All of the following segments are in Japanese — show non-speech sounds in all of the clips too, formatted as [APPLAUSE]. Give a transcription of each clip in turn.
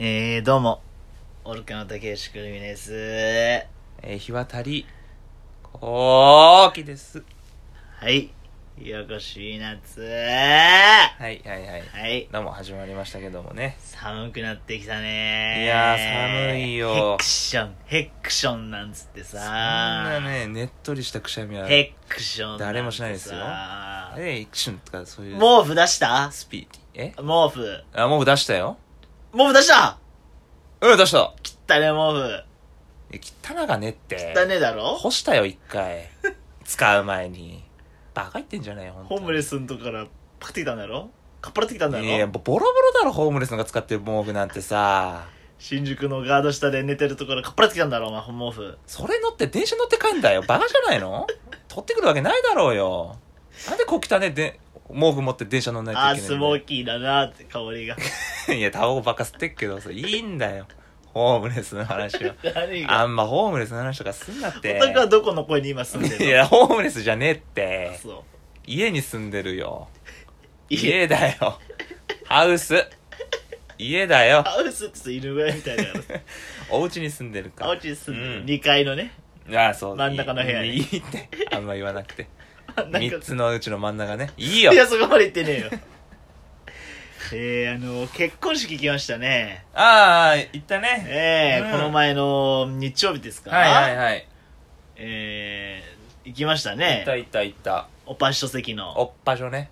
えー、どうも、オルカの竹内くるみです。えー、日渡り、こうきです。はい。よこしい夏。はい、はい、はい。はい。どうも始まりましたけどもね。寒くなってきたねいやー寒いよヘクション、ヘクションなんつってさ。そんなね、ねっとりしたくしゃみは、ヘクション。誰もしないですよえ、イクションとかそういう、毛布出した？スピーティ。え？毛布。あ、もう出したよ。毛布出した？うん、出した。切ったね、毛え、汚がねって布。。汚ねえだろ？干したよ、一回。使う前に。バカ言ってんじゃねえよ、ほんとホームレスのとこからパクってきたんだろ？かっぱらってきたんだろ？いや、ボロボロだろ、ホームレスのが使ってる毛布なんてさ。新宿のガード下で寝てるところかっぱらってきたんだろお前、毛布。それ乗って電車乗って帰んだよ。バカじゃないの？取ってくるわけないだろうよ。なんでこう汚ねで、毛布持って電車乗んないといけないんだよスモーキーだなって香りが。[LAUGHS] いや、タバコばっか吸ってっけどさ、いいんだよ。ホームレスの話は。[LAUGHS] 何が？あんまホームレスの話とかすんなって。男はどこの声に今住んでるの？[LAUGHS] いや、ホームレスじゃねえって。そう。家に住んでるよ。家、家だよ。ハウス。家だよ。ハウスってさ犬小屋みたいなの。お家に住んでるから。お家に住んでる。うん2階のね。ああ、そう。真ん中の部屋にいいいいって。あんま言わなくて。なんか三つのうちの真ん中ね。いいよい。や、そこまで言ってねえよ。[LAUGHS] えー、あの、結婚式来ましたね。ああ、行ったね。えーうんこの前の日曜日ですか？はいはいはい。えー、行きました行ねった。行った行った。おパッショ席の、おっぱじょね。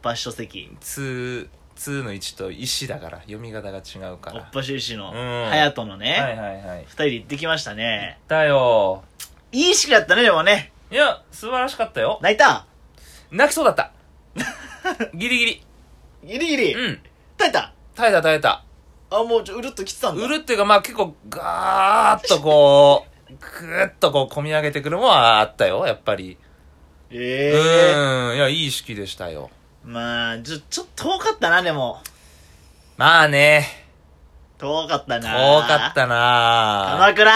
おパッショ席。2、2の1と石だから、読み方が違うから。おっぱしょ石の、うん隼人のね、はいはいはい。行っ二人で行ってきましたね。たよ。いい式だったね、でもね。いや、素晴らしかったよ。泣いた？泣きそうだった。[LAUGHS] ギリギリ。ギリギリ？うん。耐えた？耐えた耐えた。あ、もうちょ、うるっと来てたんだ。売るっていうか、まあ結構ガーッとこう、ぐーっとこう、込み上げてくるもんはあったよ、やっぱり。ええー。うん。いや、いい式でしたよ。まあ、ちょ、ちょっと遠かったな、でも。まあね、遠かった遠な。かったな鎌倉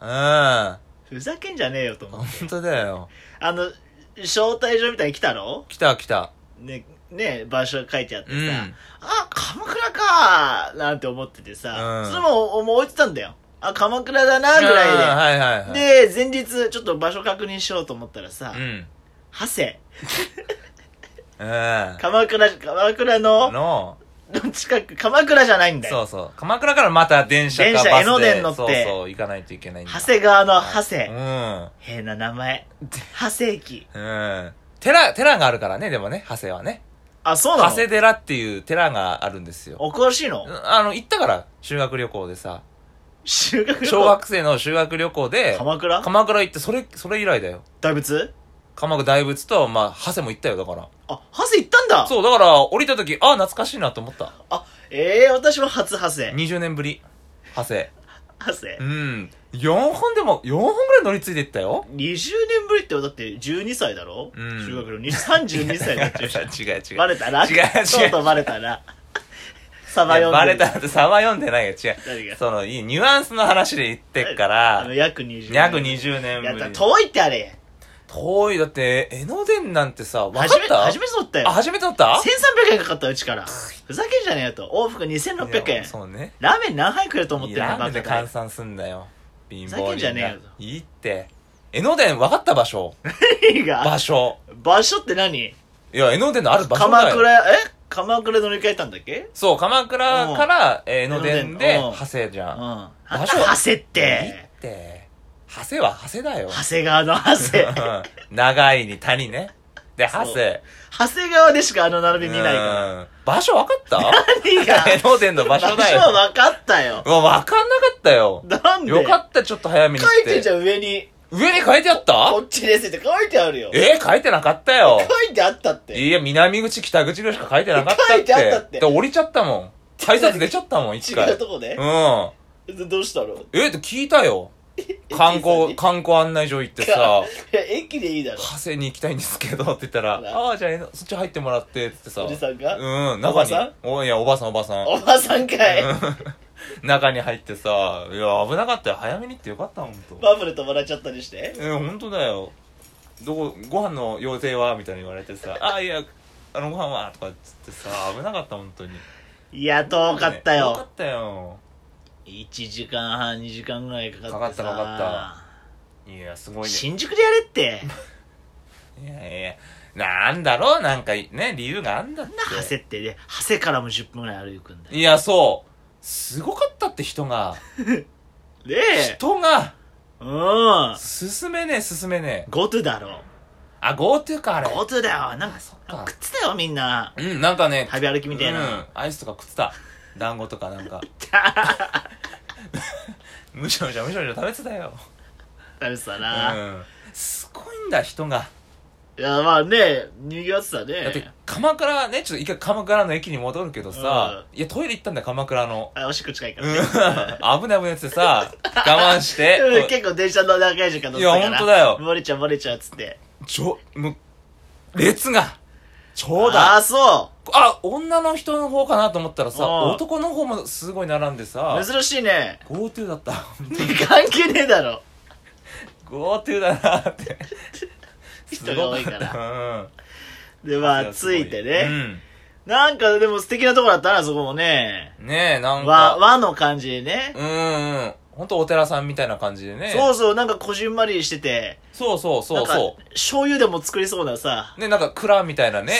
うん。ふざけんじゃねえよと思う。本当だよ。あの、招待状みたいに来たろ来た来た。ね、ね、場所が書いてあってさ、うんあ、鎌倉かーなんて思っててさ、うんそれも、もう置いてたんだよ。あ、鎌倉だな、ぐらいで。うんはいはいはい。で、前日、ちょっと場所確認しようと思ったらさ、うん。長谷。う [LAUGHS] ん。鎌倉、鎌倉の近く、鎌倉じゃないんだよ。そうそう。鎌倉からまた電車かバスで。電車江ノ電乗ってそうそう、行かないといけないんだ。長谷川の長谷。うん。変な名前。[LAUGHS] 長谷駅。うん。寺、寺があるからね、でもね、長谷はね。あ、そうなの？長谷寺っていう寺があるんですよ。お詳しいの？あの、行ったから、修学旅行でさ。修学旅行？小学生の修学旅行で、鎌倉？鎌倉行って、それ、それ以来だよ。大仏？鎌倉大仏と、まあ、長谷も行ったよ、だから。あ、長谷行ったんだ？そう、だから、降りた時、あ、懐かしいなと思った。あ、ええー、私も初長谷。20年ぶり。長谷。長谷う。ん。4本でも、4本ぐらい乗り継いでったよ。20年ぶりってだって12歳だろ？うん修学旅行32歳になっちゃ [LAUGHS] うじゃん。違う違う。バレたな？違う違うとうとうバレたな。サバいや読んでるバレたって差は読んでないよ。違う。何が？その、いい、ニュアンスの話で言ってっかあらの、、約20年。約20年やった。遠いってあれ。遠い、だって、江ノ電なんてさ、わかっ初め、た初めて取ったよ。あ、初めて乗った？1300円かかったうちから。ふざけんじゃねえよと。往復2600いや円。そうね。ラーメン何杯食えると思ってるのいいラーメンで換算すんだよ。貧ふざけんじゃねえよ。いいって。江ノ電分かった場所。何が？場所。場所って何？いや、江ノ電のある場所だよ。鎌倉、え？鎌倉乗り換えたんだっけ？そう、鎌倉から、えー江ノ電で、長谷じゃ。うんん。場所場所長谷っいいて。って。長谷は長谷だよ。長谷川の長谷。う [LAUGHS] ん長いに谷ね。で、長谷。長谷川でしかあの並び見ないから。うん場所分かった？何が？江ノ電の場所だよ。場所は分かったよ。うわ、分かんなかったよ。なんで？よかった、ちょっと早めに書。いてんじゃん、上に。上に書いてあった？こっちですって書いてあるよ。えー書いてなかったよ。書いてあったって。いや、南口、北口ぐらいしか書いてなかったって。書いてあったってで、降りちゃったもん。改札出ちゃったもん、一違回。うとこで？うん。でどうしたの？えって聞いたよ。[LAUGHS] 観光、観光案内所行ってさ、いや、駅でいいだろ。長谷に行きたいんですけどって言ったら、あらああ、じゃあそっち入ってもらって、ってさ。おじさんがうん、中に。おばさんおいや、おばさん、おばさん。おばさんかい。うん中に入ってさ、いや、危なかったよ。早めに行ってよかった、ほんと。バブルともらっちゃったりして。え、ほんとだよ。どこ、ご飯の予定はみたいに言われてさ、あ、いや、あのご飯はとかっつってさ、危なかった、ほんとに。いや、遠かったよかよっ。たよ。1時間半2時間ぐらいかかってさ。かかったかかいやすごいね。新宿でやれって。[LAUGHS] いやいやなんだろうなんかね理由があんだって。なんだ長谷って。で長谷からも10分ぐらい歩くんだよ。いやそう。すごかったって人が。[LAUGHS] で人が。うん。進めねえ進めねえ。GoTo だろあ GoTo かあれ。GoTo だよ。なんかあそっか。食ってたよみんな。うんなんかね食べ歩きみたいな、うん、アイスとか食ってた。団子とかなんかむしゃむしゃむしゃむしゃ食べてたよ。食べてたな、うん。すごいんだ人が。いやまあね賑わってたね。だって鎌倉ねちょっと一回鎌倉の駅に戻るけどさ、いやトイレ行ったんだよ鎌倉の。あおしっこ近いかうん。らね、危ない危ないってさ我慢して。うん。結構電車の長い時間乗ってたから。いやほんとだよ。漏れちゃう漏れちゃうっつって。ちょもう列が。長あ蛇あそあ女の人の方かなと思ったらさうん。男の方もすごい並んでさう珍しいね。GoTo だった。[LAUGHS] 関係ねえだろ。GoTo だなって。[LAUGHS] 人が多いから。らでまあついてね、なんかでも素敵なとこだったなそこもね。うんねえなん和か。和の感じでね、うんうんほんとお寺さんみたいな感じでね。そうそうなんかこじんまりしてて。そうそうそうそ醤油でも作りそうなさ。うねなんか蔵みたいなね。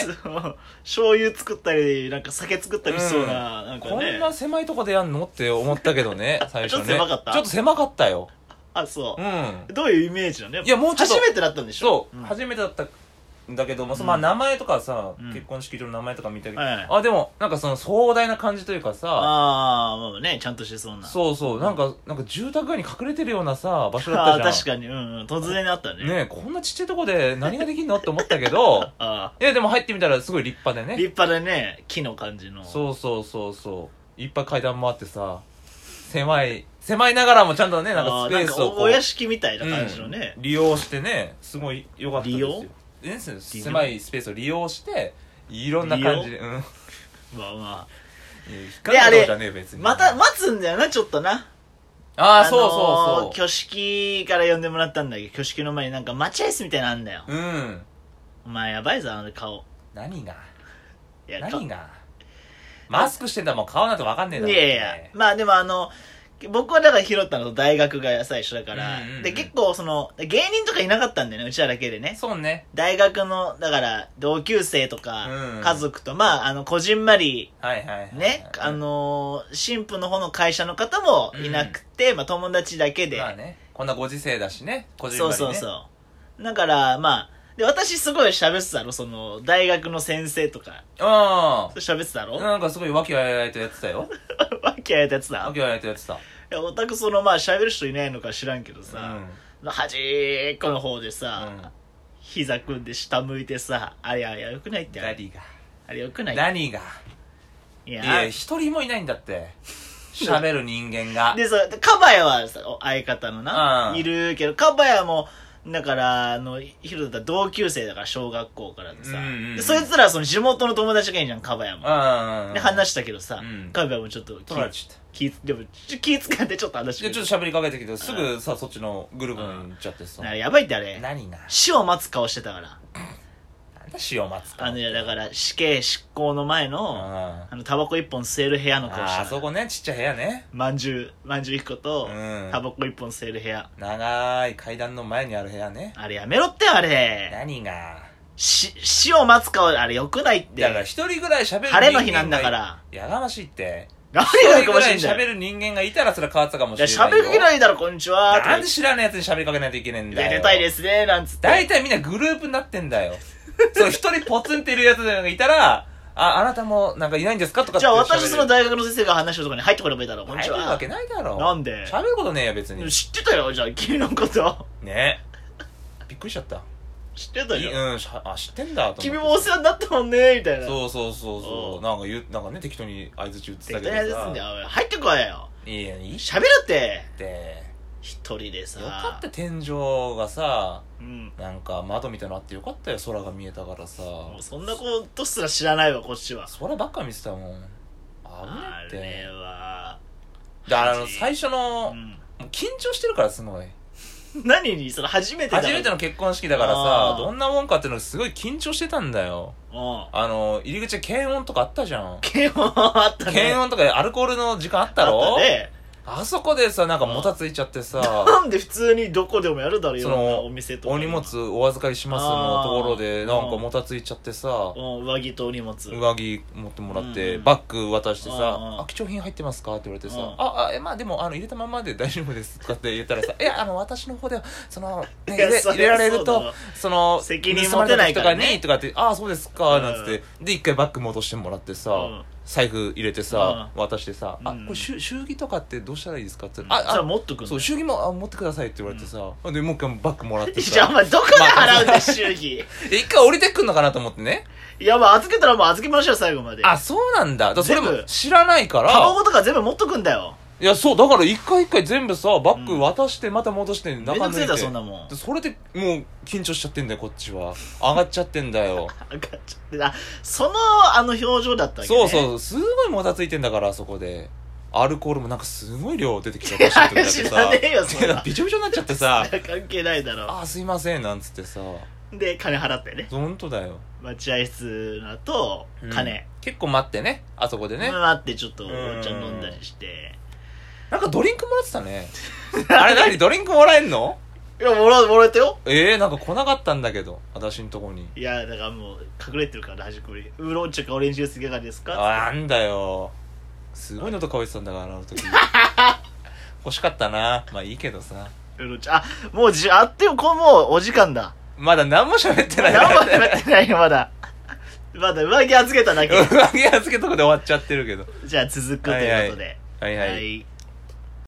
醤油作ったりなんか酒作ったりしそうな、なんかこねんな狭いとこでやんのって思ったけどね [LAUGHS] 最初ね。ちょっと狭かった？ちょっと狭かったよ。あそう。う、ん。どういうイメージなの？いやもうちょっと初めてだったんでしそう、ょん。初めてだったんだけども、そうん。まあ名前とかさ、うん。結婚式場の名前とか見たけど、はいあでもなんかその壮大な感じというかさああまあねちゃんとしてそうな。そうそうなんかなんか住宅街に隠れてるようなさ場所だったじゃん。あー確かに。うん、うん、突然あったね。ねえこんなちっちゃいとこで何ができんの？って思ったけど [LAUGHS] あいやでも入ってみたらすごい立派であね。立派でね木の感じの。そうそうそうそう。いっぱい階段もあってさ狭い狭いながらもちゃんとねなんかスペースをこおお屋敷みたいな感じのね、うん。利用してねすごい良かったですよ。利用？狭いスペースを利用していろんな感じでうん。まあま引っかかるじゃねえよ別に。あまた待つんだよなちょっとな。ああ、そうそうそう。挙式から呼んでもらったんだけ？ど挙式の前になんか待合室みたいなのあんだよ。うん。お前やばいぞあの顔。何が？いや何が？マスクしてんだもん顔なんてわかんねえだろいやいやまあでもあの僕はだから拾ったのと大学が最初だから、うんうんうん。で結構その芸人とかいなかったんだよねうちらだけでね。そうね。大学のだから同級生とかうん。家族と、まああのこじんまりはいはいね、あのー新婦の方の会社の方もいなくて、まあ友達だけで、まあね。こんなご時世だしね。個人そうそうそう。だからまあで私すごい喋ってたろその大学の先生とか。うあ。喋ってたろ、あなんかすごい和気あいあいとやってたよ [LAUGHS] わけあいたやつだ和気あいあいとやってた。いやオタクそのまあ喋る人いないのか知らんけどうさ、ん端っこの方でさ、うん。膝組んで下向いてさあれあれよくないって。あれ何が。あれよくない。何が。いや。いや一人もいないんだって。喋る人間が。でさカバヤはさお相方のな、うん。いるけどカバヤもだからあのヒロだったら同級生だから小学校からでさ、でそいつらはその地元の友達がいいじゃんカバヤも、うんで話したけどさ、うん。カバヤもちょっと気気でも気使ってちょっと話して。でちょっと喋りかけてきてすぐさそっちのグループに行っちゃってさ。やばいってあれ。何が？死を待つ顔してたからなんだ塩松かあのいやだから死刑執行の前のああのタバコ一本吸える部屋の顔してあたあそこねちっちゃい部屋ね。まんじゅうまんじゅう一個とうん。タバコ一本吸える部屋。長い階段の前にある部屋ね。あれやめろってあれ。何が？し死を待つ顔あれよくないって。だから一人ぐらい喋る晴れの日なんだから。やがましいって。何一がや人ぐらいかましいんだよ。喋る人間がいたらそれは変わってたかもいやしれないよ。喋る気ないだろこんにちは。なんで知らないやつに喋りかけないといけないんだよ。出たいですねなんつって。大体みんなグループになってんだよ [LAUGHS] そう一人ポツンっているやつがいたらああなたもなんかいないんですかとかじゃあ私その大学の先生が話してるとこに入ってこればいいだろこんにちは。入るわけないだろ。なんで？喋ることねえよ別に。知ってたよじゃあ君のこと。ね。びっくりしちゃった。知ってたいようんしゃあ知ってんだと思って。君もお世話になったもんねみたいな。そうそうそうそう。うん。なんか言うなんかね適当に相づち打ってた適当にさつんだよおい。入ってこいよ。いやいい。っ喋るって。て一人でさ。よかった天井がさうん。なんか窓みたいなのあってよかったよ空が見えたからさ。もうそんなことすら知らないわこっちは。空ばっか見てたもん。危ないあって。れは。だからあの最初の、うん。緊張してるからすごい。何にその初めてだ初めての結婚式だからあさーどんなもんかっていうのすごい緊張してたんだよ。うんあの入り口で検温とかあったじゃん。検温あったね。検温とかアルコールの時間あったろ？あったねあそこでさなんかもたついちゃってさなんで普通にどこでもやるだろいそのお店とか。お荷物お預かりしますのところでなんかもたついちゃってさうん。上着とお荷物。上着持ってもらって、うん。バッグ渡してさうんうん「あ貴重品入ってますか?」って言われてさ「うんああえまあでもあの入れたままで [LAUGHS] 大丈夫です」とかって言ったらさ「いやあの私の方ではその、[LAUGHS] 入れられるとその責任持てないとかにとかって「ああそうですか」なんつって、で一回バッグ戻してもらってさ、うん財布入れてさ、渡してさ「あうん。これ祝祝儀とかってどうしたらいいですか?」って「あじゃああ持っとくそう祝儀もあ持ってください」って言われてさ、でもう一回バッグもらってじゃ [LAUGHS] あおさ前どこで払うんだよ祝儀。で一回降りてくんのかなと思ってね。いやまあ預けたらもう預けましょう最後まで。あそうなんだ。だそれも知らないから。カバンとか全部持っとくんだよいや、そう、だから一回一回全部さ、バッグ渡して、また戻して、めんどくせえいてそんなもん。でそれでもう緊張しちゃってんだよ、こっちは。上がっちゃってんだよ。上がっちゃって。あそのあの表情だったわけ、ね、そうそう、すごいもたついてんだから、あそこで。アルコールもなんかすごい量出てきちゃったし、いや知らねえよそんな。びちょびちょになっちゃってさ、関係ないだろ。あーすいません、なんつってさ、で金払ってね。ほんとだよ。待合室の後うん。金、結構待ってね、あそこでね。待ってちょっとお茶飲んだりしてなんかドリンクもらってたね。[LAUGHS] あれ何？ドリンクもらえんの？いやもらもらえたよ。ええー、なんか来なかったんだけど、私んとこに。いやだからもう隠れてるから端っこに。ウーロン茶かオレンジジュースいかがですか？あなんだよ。すごい喉乾いてたんだからあの時。[LAUGHS] 欲しかったな。まあいいけどさ。ウーロン茶。あもうじあってよこうもうお時間だ。まだ何も喋ってない。何もやってないよまだ。まだ上着預けただけ。[LAUGHS] 上着預けとこで終わっちゃってるけど。じゃあ続くということで。はいはい。はい